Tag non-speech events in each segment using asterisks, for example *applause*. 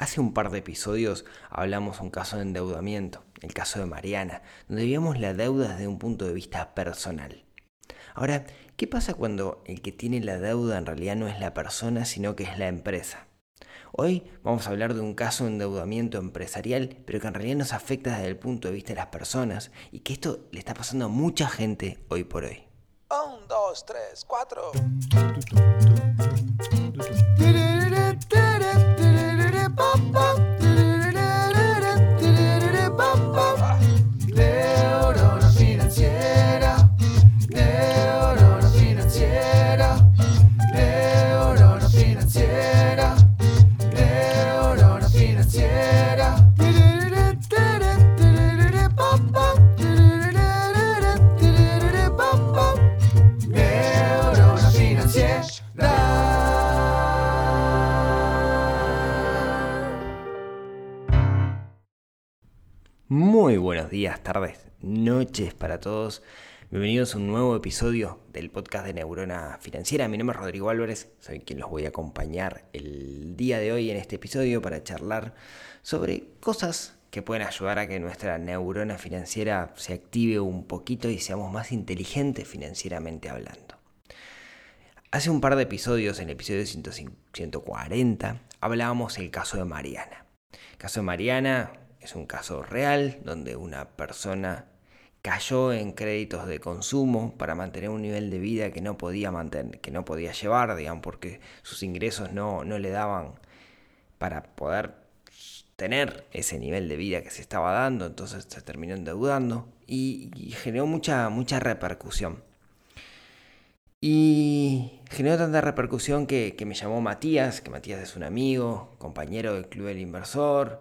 Hace un par de episodios hablamos un caso de endeudamiento, el caso de Mariana, donde vimos la deuda desde un punto de vista personal. Ahora, ¿qué pasa cuando el que tiene la deuda en realidad no es la persona, sino que es la empresa? Hoy vamos a hablar de un caso de endeudamiento empresarial, pero que en realidad nos afecta desde el punto de vista de las personas y que esto le está pasando a mucha gente hoy por hoy. Un, dos, tres, cuatro. Días, tardes, noches para todos. Bienvenidos a un nuevo episodio del podcast de Neurona Financiera. Mi nombre es Rodrigo Álvarez, soy quien los voy a acompañar el día de hoy en este episodio para charlar sobre cosas que pueden ayudar a que nuestra neurona financiera se active un poquito y seamos más inteligentes financieramente hablando. Hace un par de episodios, en el episodio 140, hablábamos del caso de Mariana. El caso de Mariana es un caso real donde una persona cayó en créditos de consumo para mantener un nivel de vida que no podía mantener, que no podía llevar, digamos, porque sus ingresos no, no le daban para poder tener ese nivel de vida que se estaba dando, entonces se terminó endeudando y, y generó mucha, mucha repercusión. Y generó tanta repercusión que, que, me llamó Matías, que Matías es un amigo, compañero del Club del Inversor,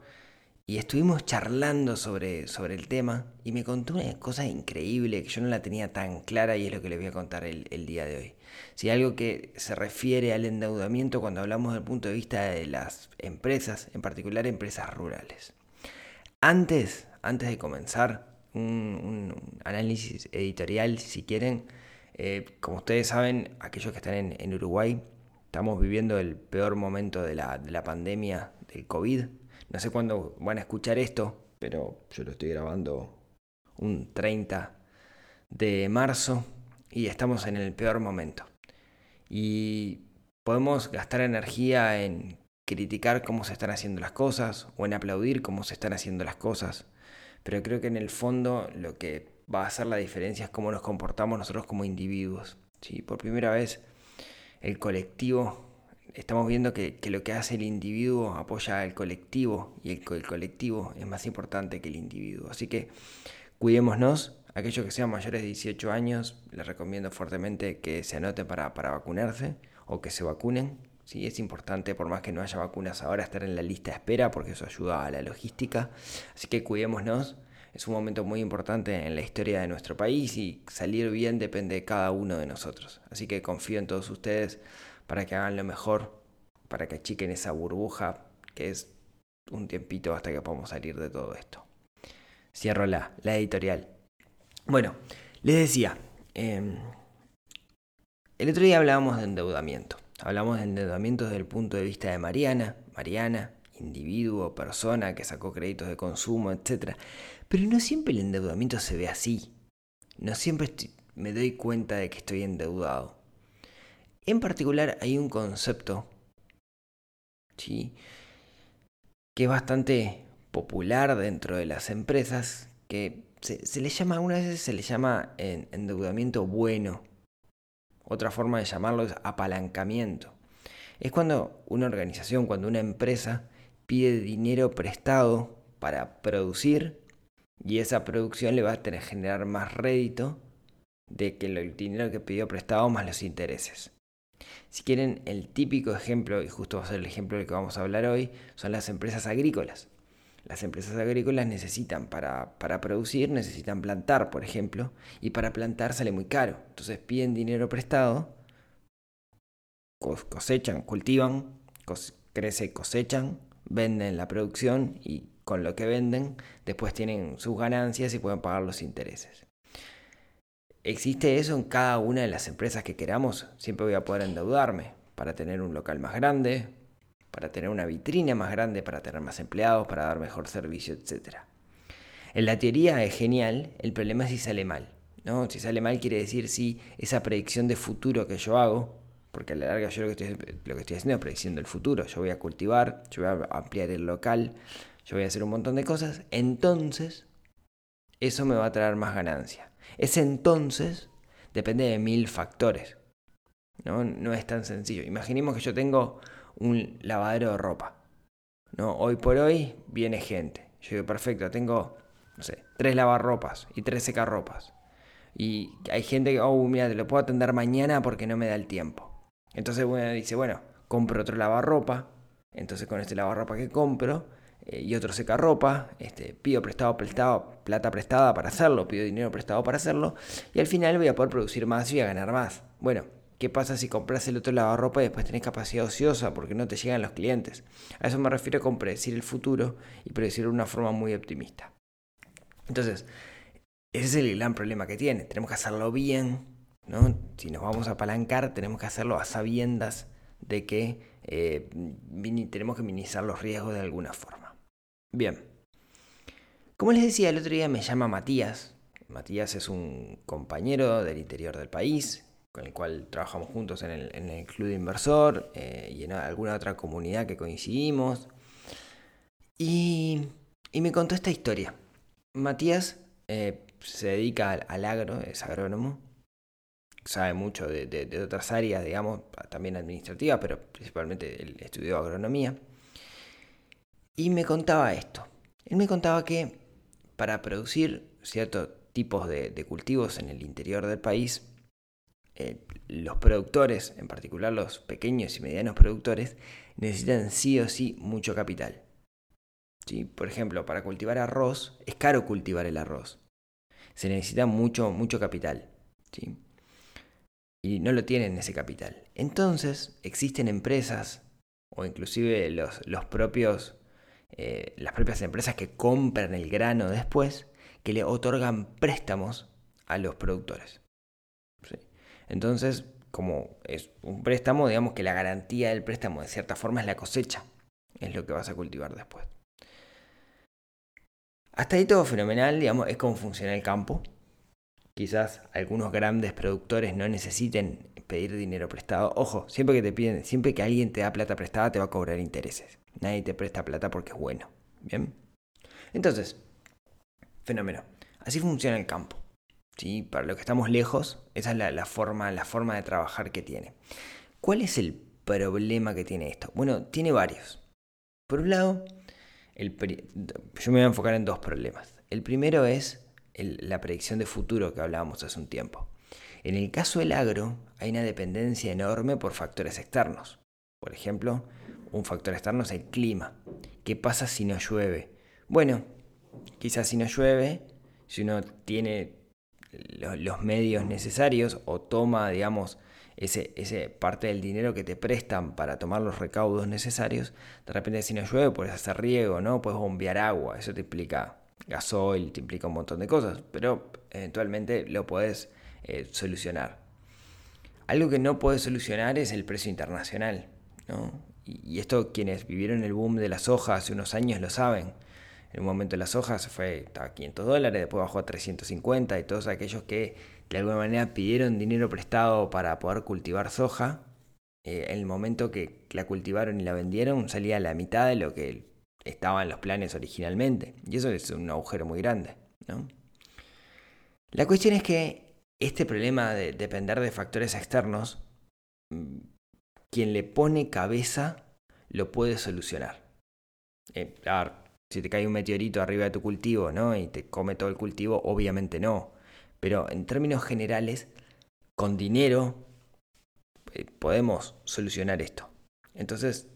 y estuvimos charlando sobre, sobre el tema y me contó una cosa increíble que yo no la tenía tan clara y es lo que les voy a contar el, día de hoy. Si algo que se refiere al endeudamiento cuando hablamos del punto de vista de las empresas, en particular empresas rurales. Antes, antes de comenzar un, un análisis editorial, si quieren, eh, como ustedes saben, aquellos que están en, en, Uruguay, estamos viviendo el peor momento de la, de la pandemia del COVID. No sé cuándo van a escuchar esto, pero yo lo estoy grabando un 30 de marzo y estamos en el peor momento. Y podemos gastar energía en criticar cómo se están haciendo las cosas o en aplaudir cómo se están haciendo las cosas, pero creo que en el fondo lo que va a hacer la diferencia es cómo nos comportamos nosotros como individuos. ¿sí? Por primera vez el colectivo, estamos viendo que, que, lo que hace el individuo apoya al colectivo y el, el, colectivo es más importante que el individuo. Así que cuidémonos. Aquellos que sean mayores de 18 años, les recomiendo fuertemente que se anoten para, para vacunarse o que se vacunen. Sí, es importante, por más que no haya vacunas ahora, estar en la lista de espera porque eso ayuda a la logística. Así que cuidémonos es un momento muy importante en la historia de nuestro país y salir bien depende de cada uno de nosotros. Así que confío en todos ustedes para que hagan lo mejor, para que achiquen esa burbuja que es un tiempito hasta que podamos salir de todo esto. Cierro la, la editorial. Bueno, les decía, eh, el otro día hablábamos de endeudamiento. Hablamos de endeudamiento desde el punto de vista de Mariana, Mariana, individuo, persona que sacó créditos de consumo, etc. Pero no siempre el endeudamiento se ve así. No siempre me doy cuenta de que estoy endeudado. En particular hay un concepto que es bastante popular dentro de las empresas que se, se le llama, algunas veces se le llama endeudamiento bueno. Otra forma de llamarlo es apalancamiento. Es cuando una organización, cuando una empresa pide dinero prestado para producir y esa producción le va a tener generar más rédito de que el dinero que pidió prestado más los intereses. Si quieren, el típico ejemplo, y justo va a ser el ejemplo del que vamos a hablar hoy, son las empresas agrícolas. Las empresas agrícolas necesitan para, para producir, necesitan plantar, por ejemplo, y para plantar sale muy caro. Entonces piden dinero prestado, cosechan, cultivan, cos crece, cosechan, venden la producción y con lo que venden después tienen sus ganancias y pueden pagar los intereses. ¿Existe eso en cada una de las empresas que queramos? Siempre voy a poder endeudarme para tener un local más grande, para tener una vitrina más grande, para tener más empleados, para dar mejor servicio, etc. En la teoría es genial, el problema es si sale mal. ¿no? Si sale mal quiere decir si esa predicción de futuro que yo hago, porque a la larga yo lo que, estoy, haciendo es prediciendo el futuro, yo voy a cultivar, yo voy a ampliar el local, yo voy a hacer un montón de cosas, entonces eso me va a traer más ganancia. Ese entonces depende de mil factores. ¿no? no es tan sencillo. Imaginemos que yo tengo un lavadero de ropa. ¿no? Hoy por hoy viene gente. Yo digo, perfecto, tengo, no sé, tres lavarropas y tres secarropas. Y hay gente que, oh, mira, te lo puedo atender mañana porque no me da el tiempo. Entonces bueno, dice, bueno, compro otro lavarropa. Entonces con este lavarropa que compro eh, y otro secarropa, este, pido prestado, prestado, plata prestada para hacerlo, pido dinero prestado para hacerlo. Y al final voy a poder producir más y a ganar más. Bueno, ¿Qué pasa si compras el otro lavarropa y después tenés capacidad ociosa porque no te llegan los clientes? A eso me refiero con predecir el futuro y predecirlo de una forma muy optimista. Entonces, ese es el gran problema que tiene. Tenemos que hacerlo bien, ¿no? Si nos vamos a apalancar, tenemos que hacerlo a sabiendas de que eh, tenemos que minimizar los riesgos de alguna forma. Bien. Como les decía, el otro día me llama Matías. Matías es un compañero del interior del país, con el cual trabajamos juntos en el, Club de Inversor eh, y en alguna otra comunidad que coincidimos. Y, me contó esta historia. Matías eh, se dedica al, agro, es agrónomo, sabe mucho de, otras áreas, digamos, también administrativas, pero principalmente estudió agronomía. Y me contaba esto. Él me contaba que para producir ciertos tipos de cultivos en el interior del país, eh, los productores, en particular los pequeños y medianos productores, necesitan sí o sí mucho capital. ¿Sí? Por ejemplo, para cultivar arroz, es caro cultivar el arroz. Se necesita mucho, mucho capital. ¿sí? Y no lo tienen ese capital. Entonces, existen empresas, o inclusive los, los propios, eh, las propias empresas que compran el grano después, que le otorgan préstamos a los productores. Entonces, como es un préstamo, digamos que la garantía del préstamo de cierta forma es la cosecha, es lo que vas a cultivar después. Hasta ahí todo fenomenal, digamos, es como funciona el campo. Quizás algunos grandes productores no necesiten pedir dinero prestado. Ojo, siempre que te piden, siempre que alguien te da plata prestada te va a cobrar intereses. Nadie te presta plata porque es bueno. Bien. Entonces, fenómeno. Así funciona el campo. Para los que estamos lejos, esa es la, forma, la forma de trabajar que tiene. ¿Cuál es el problema que tiene esto? Bueno, tiene varios. Por un lado, yo me voy a enfocar en dos problemas. El primero es la predicción de futuro que hablábamos hace un tiempo. En el caso del agro, hay una dependencia enorme por factores externos. Por ejemplo, un factor externo es el clima. ¿Qué pasa si no llueve? Bueno, quizás si no llueve, si uno tiene los medios necesarios o toma, digamos, ese, ese, parte del dinero que te prestan para tomar los recaudos necesarios, de repente si no llueve puedes hacer riego, ¿no? Puedes bombear agua, eso te implica gasoil, te implica un montón de cosas, pero eventualmente lo puedes eh, solucionar. Algo que no puedes solucionar es el precio internacional, ¿no? Y, esto quienes vivieron el boom de la soja hace unos años lo saben. En un momento la soja se fue a 500 dólares, después bajó a 350 y todos aquellos que de alguna manera pidieron dinero prestado para poder cultivar soja, eh, en el momento que la cultivaron y la vendieron salía la mitad de lo que estaba en los planes originalmente. Y eso es un agujero muy grande. ¿no? La cuestión es que este problema de depender de factores externos, mm, quien le pone cabeza lo puede solucionar. Eh, si te cae un meteorito arriba de tu cultivo, ¿no? Y te come todo el cultivo, obviamente no. Pero en términos generales, con dinero eh, podemos solucionar esto. Entonces,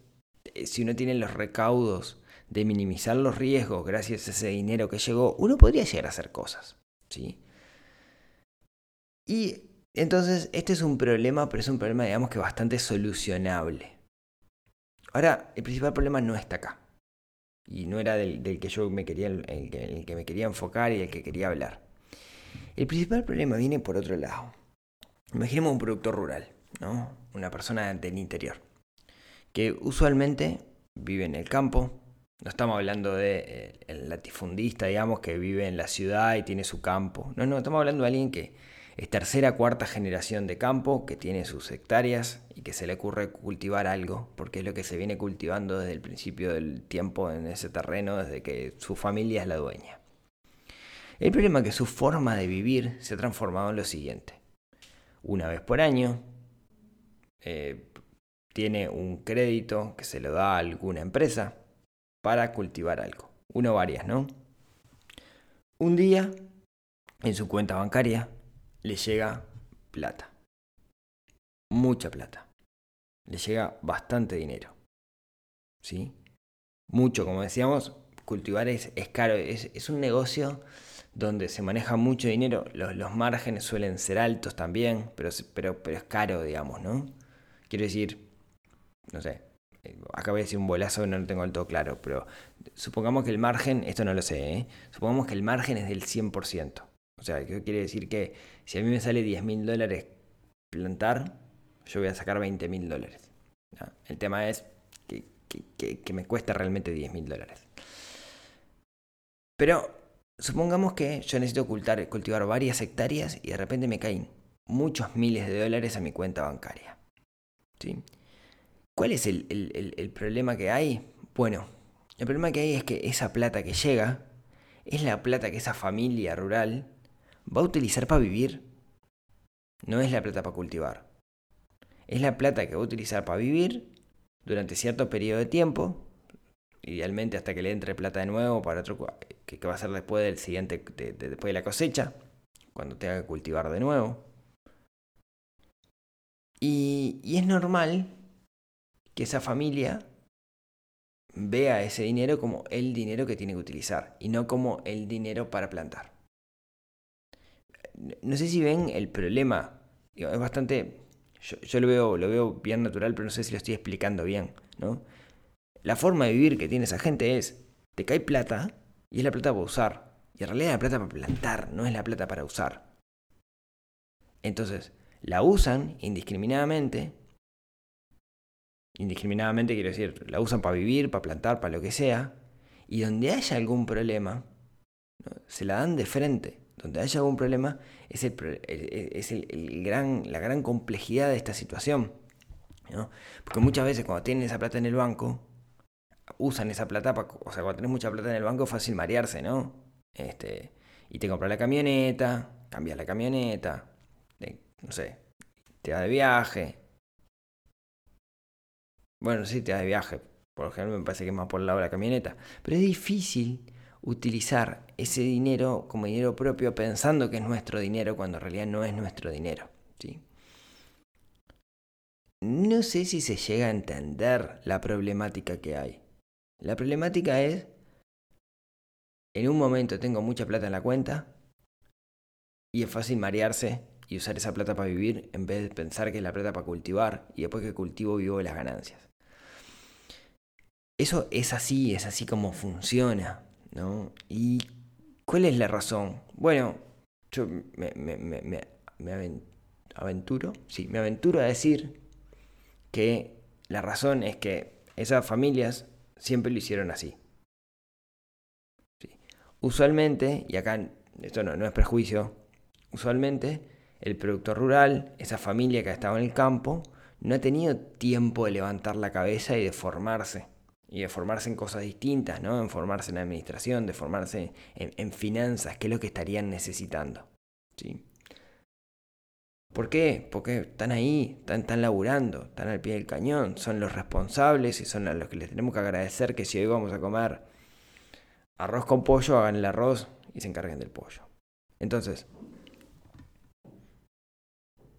eh, si uno tiene los recaudos de minimizar los riesgos gracias a ese dinero que llegó, uno podría llegar a hacer cosas, ¿sí? Y entonces, este es un problema, pero es un problema, digamos que bastante solucionable. Ahora, el principal problema no está acá y no era del, que yo me quería, el, que me quería enfocar y el que quería hablar. El principal problema viene por otro lado. Imaginemos un productor rural, ¿no? Una persona del interior, que usualmente vive en el campo. No estamos hablando de eh, el latifundista, digamos, que vive en la ciudad y tiene su campo. No, no, estamos hablando de alguien que es tercera, cuarta generación de campo, que tiene sus hectáreas y que se le ocurre cultivar algo, porque es lo que se viene cultivando desde el principio del tiempo en ese terreno, desde que su familia es la dueña. El problema es que su forma de vivir se ha transformado en lo siguiente. Una vez por año, eh, tiene un crédito que se lo da a alguna empresa para cultivar algo. Una o varias, ¿no? Un día, en su cuenta bancaria, le llega plata. Mucha plata. Le llega bastante dinero. ¿Sí? Mucho, como decíamos, cultivar es, es caro. Es, es, un negocio donde se maneja mucho dinero. Los, los márgenes suelen ser altos también, pero, pero, pero es caro, digamos, ¿no? Quiero decir, no sé, acá voy a decir un bolazo, no lo tengo del todo claro, pero supongamos que el margen, esto no lo sé, ¿eh? supongamos que el margen es del 100%. O sea, ¿qué quiere decir que si a mí me sale 10 mil dólares plantar, yo voy a sacar 20 mil dólares. El tema es que, me cuesta realmente 10 mil dólares. Pero supongamos que yo necesito cultivar, varias hectáreas y de repente me caen muchos miles de dólares a mi cuenta bancaria. ¿Cuál es el, problema que hay? Bueno, el problema que hay es que esa plata que llega es la plata que esa familia rural va a utilizar para vivir. No es la plata para cultivar. Es la plata que va a utilizar para vivir durante cierto periodo de tiempo, idealmente hasta que le entre plata de nuevo para otro que, que va a ser después del siguiente de, de, después de la cosecha, cuando tenga que cultivar de nuevo. Y es normal que esa familia vea ese dinero como el dinero que tiene que utilizar y no como el dinero para plantar no sé si ven el problema. es bastante. Yo, lo, veo, lo veo bien natural, pero no sé si lo estoy explicando bien, ¿no? La forma de vivir que tiene esa gente es: te cae plata y es la plata para usar. Y en realidad es la plata para plantar, no es la plata para usar. Entonces, la usan indiscriminadamente. Indiscriminadamente quiero decir, la usan para vivir, para plantar, para lo que sea. Y donde haya algún problema, se la dan de frente donde haya algún problema, es, el, es el, gran, la gran complejidad de esta situación. ¿no? Porque muchas veces cuando tienen esa plata en el banco, usan esa plata, para, o sea, cuando tenés mucha plata en el banco es fácil marearse, ¿no? Este, y te compras la camioneta, cambias la camioneta, no sé, te vas de viaje. Bueno, sí, te vas de viaje. Por ejemplo, me parece que es más por el lado de la camioneta. Pero es difícil utilizar ese dinero como dinero propio pensando que es nuestro dinero cuando en realidad no es nuestro dinero. ¿sí? No sé si se llega a entender la problemática que hay. La problemática es, en un momento tengo mucha plata en la cuenta y es fácil marearse y usar esa plata para vivir en vez de pensar que es la plata para cultivar y después que cultivo vivo de las ganancias. Eso es así, es así como funciona. ¿No? ¿Y cuál es la razón? Bueno, yo me, aventuro, sí, me aventuro a decir que la razón es que esas familias siempre lo hicieron así. Sí. Usualmente, y acá esto no, no es prejuicio, usualmente el productor rural, esa familia que ha estado en el campo, no ha tenido tiempo de levantar la cabeza y de formarse y de formarse en cosas distintas, ¿no? En formarse en administración, de formarse en, finanzas, que es lo que estarían necesitando. ¿sí? ¿Por qué? Porque están ahí, están, están laburando, están al pie del cañón, son los responsables y son a los que les tenemos que agradecer que si hoy vamos a comer arroz con pollo, hagan el arroz y se encarguen del pollo. Entonces,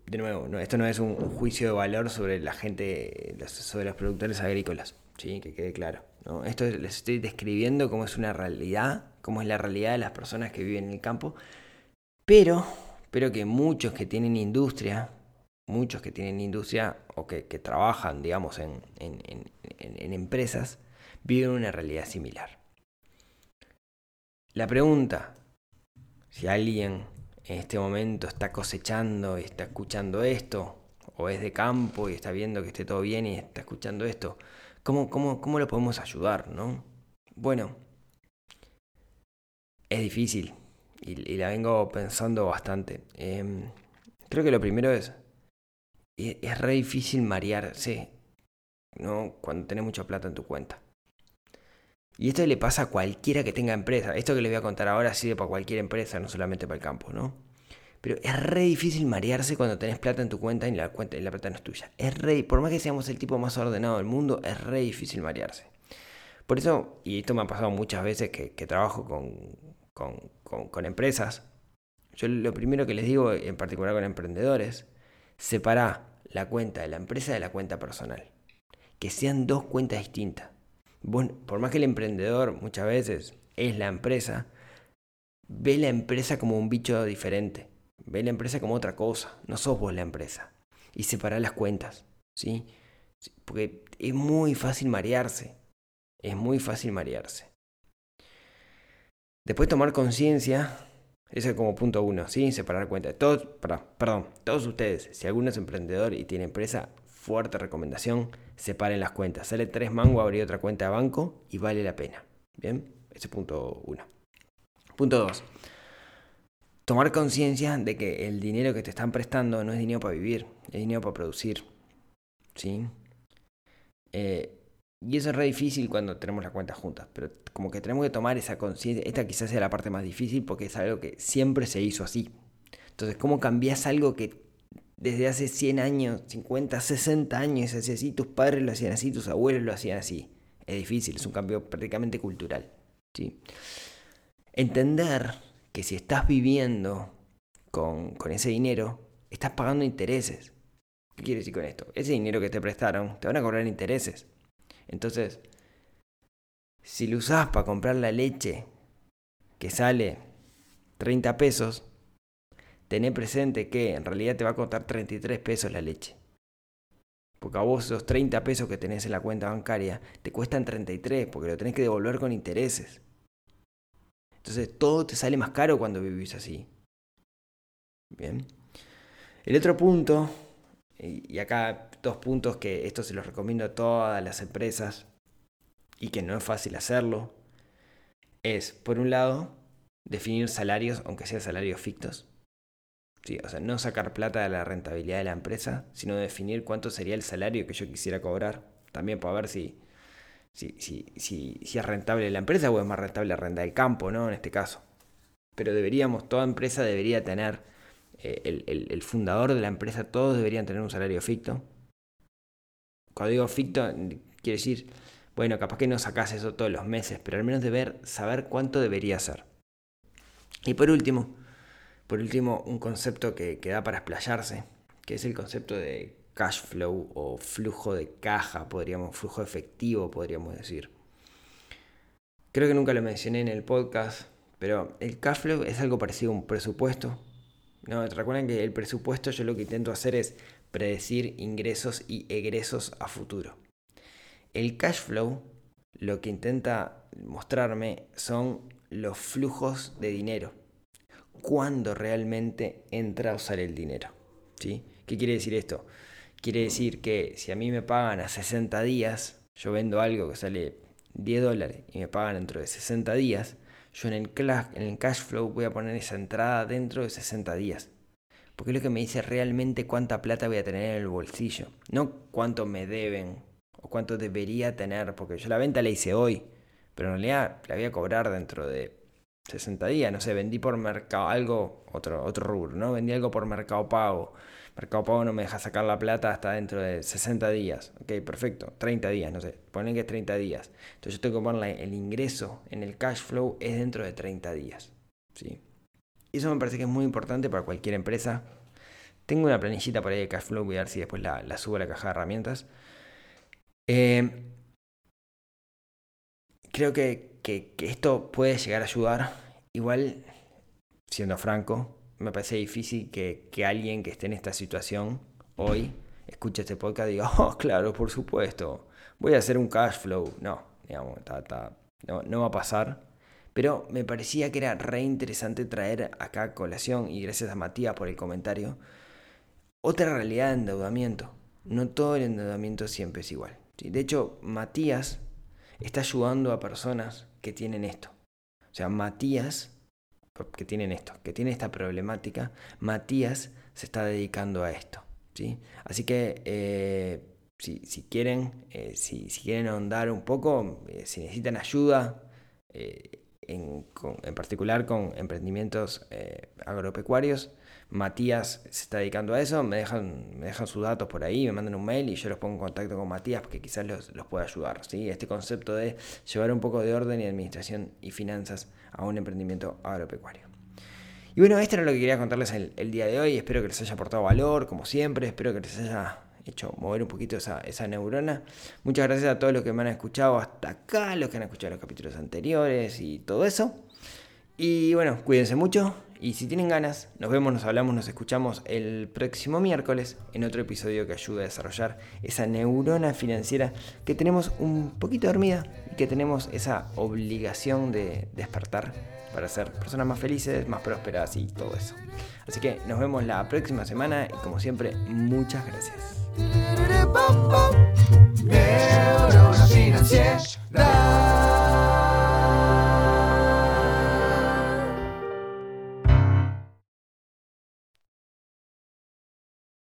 de nuevo, esto no es un, un, juicio de valor sobre la gente, sobre los productores agrícolas. ¿Sí? que quede claro. Esto les estoy describiendo cómo es una realidad, cómo es la realidad de las personas que viven en el campo, pero, pero que muchos que tienen industria, muchos que tienen industria o que, trabajan, digamos, en, en empresas, viven una realidad similar. La pregunta, si alguien en este momento está cosechando y está escuchando esto, o es de campo y está viendo que esté todo bien y está escuchando esto, ¿Cómo, cómo, cómo lo podemos ayudar, no? Bueno, es difícil y, la vengo pensando bastante. Em, creo que lo primero es, es, es re difícil marearse, ¿no? Cuando tenés mucha plata en tu cuenta. Y esto le pasa a cualquiera que tenga empresa. Esto que les voy a contar ahora sirve para cualquier empresa, no solamente para el campo, ¿no? Pero es re difícil marearse cuando tenés plata en tu cuenta y la, cuenta, y la plata no es tuya. Es re, por más que seamos el tipo más ordenado del mundo, es re difícil marearse. Por eso, y esto me ha pasado muchas veces que, trabajo con, con, con, empresas, yo lo primero que les digo, en particular con emprendedores, separa la cuenta de la empresa de la cuenta personal. Que sean dos cuentas distintas. Vos, por más que el emprendedor muchas veces es la empresa, ve la empresa como un bicho diferente. Ve la empresa como otra cosa. No sos vos la empresa. Y separa las cuentas. ¿sí? Porque es muy fácil marearse. Es muy fácil marearse. Después tomar conciencia. Ese es como punto uno, ¿sí? Separar cuentas. Todos, perdón, perdón, todos ustedes, si alguno es emprendedor y tiene empresa, fuerte recomendación, separen las cuentas. Sale tres mangos abrir otra cuenta de banco y vale la pena. Bien, ese punto uno. Punto dos. Tomar conciencia de que el dinero que te están prestando no es dinero para vivir, es dinero para producir. ¿Sí? Eh, y eso es re difícil cuando tenemos las cuentas juntas, pero como que tenemos que tomar esa conciencia. Esta quizás sea la parte más difícil porque es algo que siempre se hizo así. Entonces, ¿cómo cambias algo que desde hace 100 años, 50, 60 años se hacía así? Tus padres lo hacían así, tus abuelos lo hacían así. Es difícil, es un cambio prácticamente cultural. ¿sí? Entender que si estás viviendo con, con ese dinero, estás pagando intereses. ¿Qué quiere decir con esto? Ese dinero que te prestaron, te van a cobrar intereses. Entonces, si lo usás para comprar la leche que sale 30 pesos, tené presente que en realidad te va a costar 33 pesos la leche. Porque a vos esos 30 pesos que tenés en la cuenta bancaria te cuestan 33 porque lo tenés que devolver con intereses. Entonces todo te sale más caro cuando vivís así. Bien. El otro punto, y acá dos puntos que esto se los recomiendo a todas las empresas y que no es fácil hacerlo, es, por un lado, definir salarios, aunque sean salarios fictos. Sí, o sea, no sacar plata de la rentabilidad de la empresa, sino definir cuánto sería el salario que yo quisiera cobrar. También para ver si, si, si, si, es rentable la empresa o es más rentable la renta del campo, ¿no? En este caso. Pero deberíamos, toda empresa debería tener, eh, el, el, el, fundador de la empresa, todos deberían tener un salario ficto. Cuando digo ficto, quiere decir, bueno, capaz que no sacas eso todos los meses, pero al menos deber saber cuánto debería ser. Y por último, por último, un concepto que, que da para explayarse, que es el concepto de cash flow o flujo de caja, podríamos, flujo efectivo, podríamos decir. Creo que nunca lo mencioné en el podcast, pero el cash flow es algo parecido a un presupuesto. No, recuerden que el presupuesto yo lo que intento hacer es predecir ingresos y egresos a futuro. El cash flow lo que intenta mostrarme son los flujos de dinero. Cuándo realmente entra o sale el dinero. ¿sí? ¿Qué quiere decir esto? Quiere decir que si a mí me pagan a 60 días, yo vendo algo que sale 10 dólares y me pagan dentro de 60 días, yo en el, en el cash flow voy a poner esa entrada dentro de 60 días. Porque es lo que me dice realmente cuánta plata voy a tener en el bolsillo. No cuánto me deben o cuánto debería tener. Porque yo la venta la hice hoy. Pero en realidad la voy a cobrar dentro de 60 días. No sé, vendí por mercado algo, otro, otro rubro, ¿no? Vendí algo por mercado pago. Mercado Pago no me deja sacar la plata hasta dentro de 60 días. Ok, perfecto. 30 días, no sé. Ponen que es 30 días. Entonces yo tengo que poner el ingreso en el cash flow es dentro de 30 días. ¿sí? Y eso me parece que es muy importante para cualquier empresa. Tengo una planillita por ahí de cash flow. Voy a ver si después la, subo a la caja de herramientas. Eh, creo que, que, que esto puede llegar a ayudar. Igual, siendo franco, me parece difícil que, que, alguien que esté en esta situación hoy escuche este podcast y diga, *laughs* oh, claro, por supuesto, voy a hacer un cash flow. No, digamos, no, no, va a pasar. Pero me parecía que era re interesante traer acá colación, y gracias a Matías por el comentario, otra realidad de endeudamiento. No todo el endeudamiento siempre es igual. ¿sí? De hecho, Matías está ayudando a personas que tienen esto. O sea, Matías, que tienen esto, que tiene esta problemática, Matías se está dedicando a esto. ¿sí? Así que eh, si, si, quieren, eh, si, si, quieren ahondar un poco, eh, si necesitan ayuda, en, en, particular con emprendimientos agropecuarios, Matías se está dedicando a eso, me dejan, me dejan sus datos por ahí, me mandan un mail y yo los pongo en contacto con Matías porque quizás los, los pueda ayudar. ¿sí? Este concepto de llevar un poco de orden y administración y finanzas a un emprendimiento agropecuario. Y bueno, esto era lo que quería contarles el, el día de hoy. Espero que les haya aportado valor, como siempre. Espero que les haya hecho mover un poquito esa, esa, neurona. Muchas gracias a todos los que me han escuchado hasta acá, los que han escuchado los capítulos anteriores y todo eso. Y bueno, cuídense mucho y si tienen ganas, nos vemos, nos hablamos, nos escuchamos el próximo miércoles en otro episodio que ayude a desarrollar esa neurona financiera que tenemos un poquito dormida y que tenemos esa obligación de despertar para ser personas más felices, más prósperas y todo eso. Así que nos vemos la próxima semana y como siempre, muchas gracias.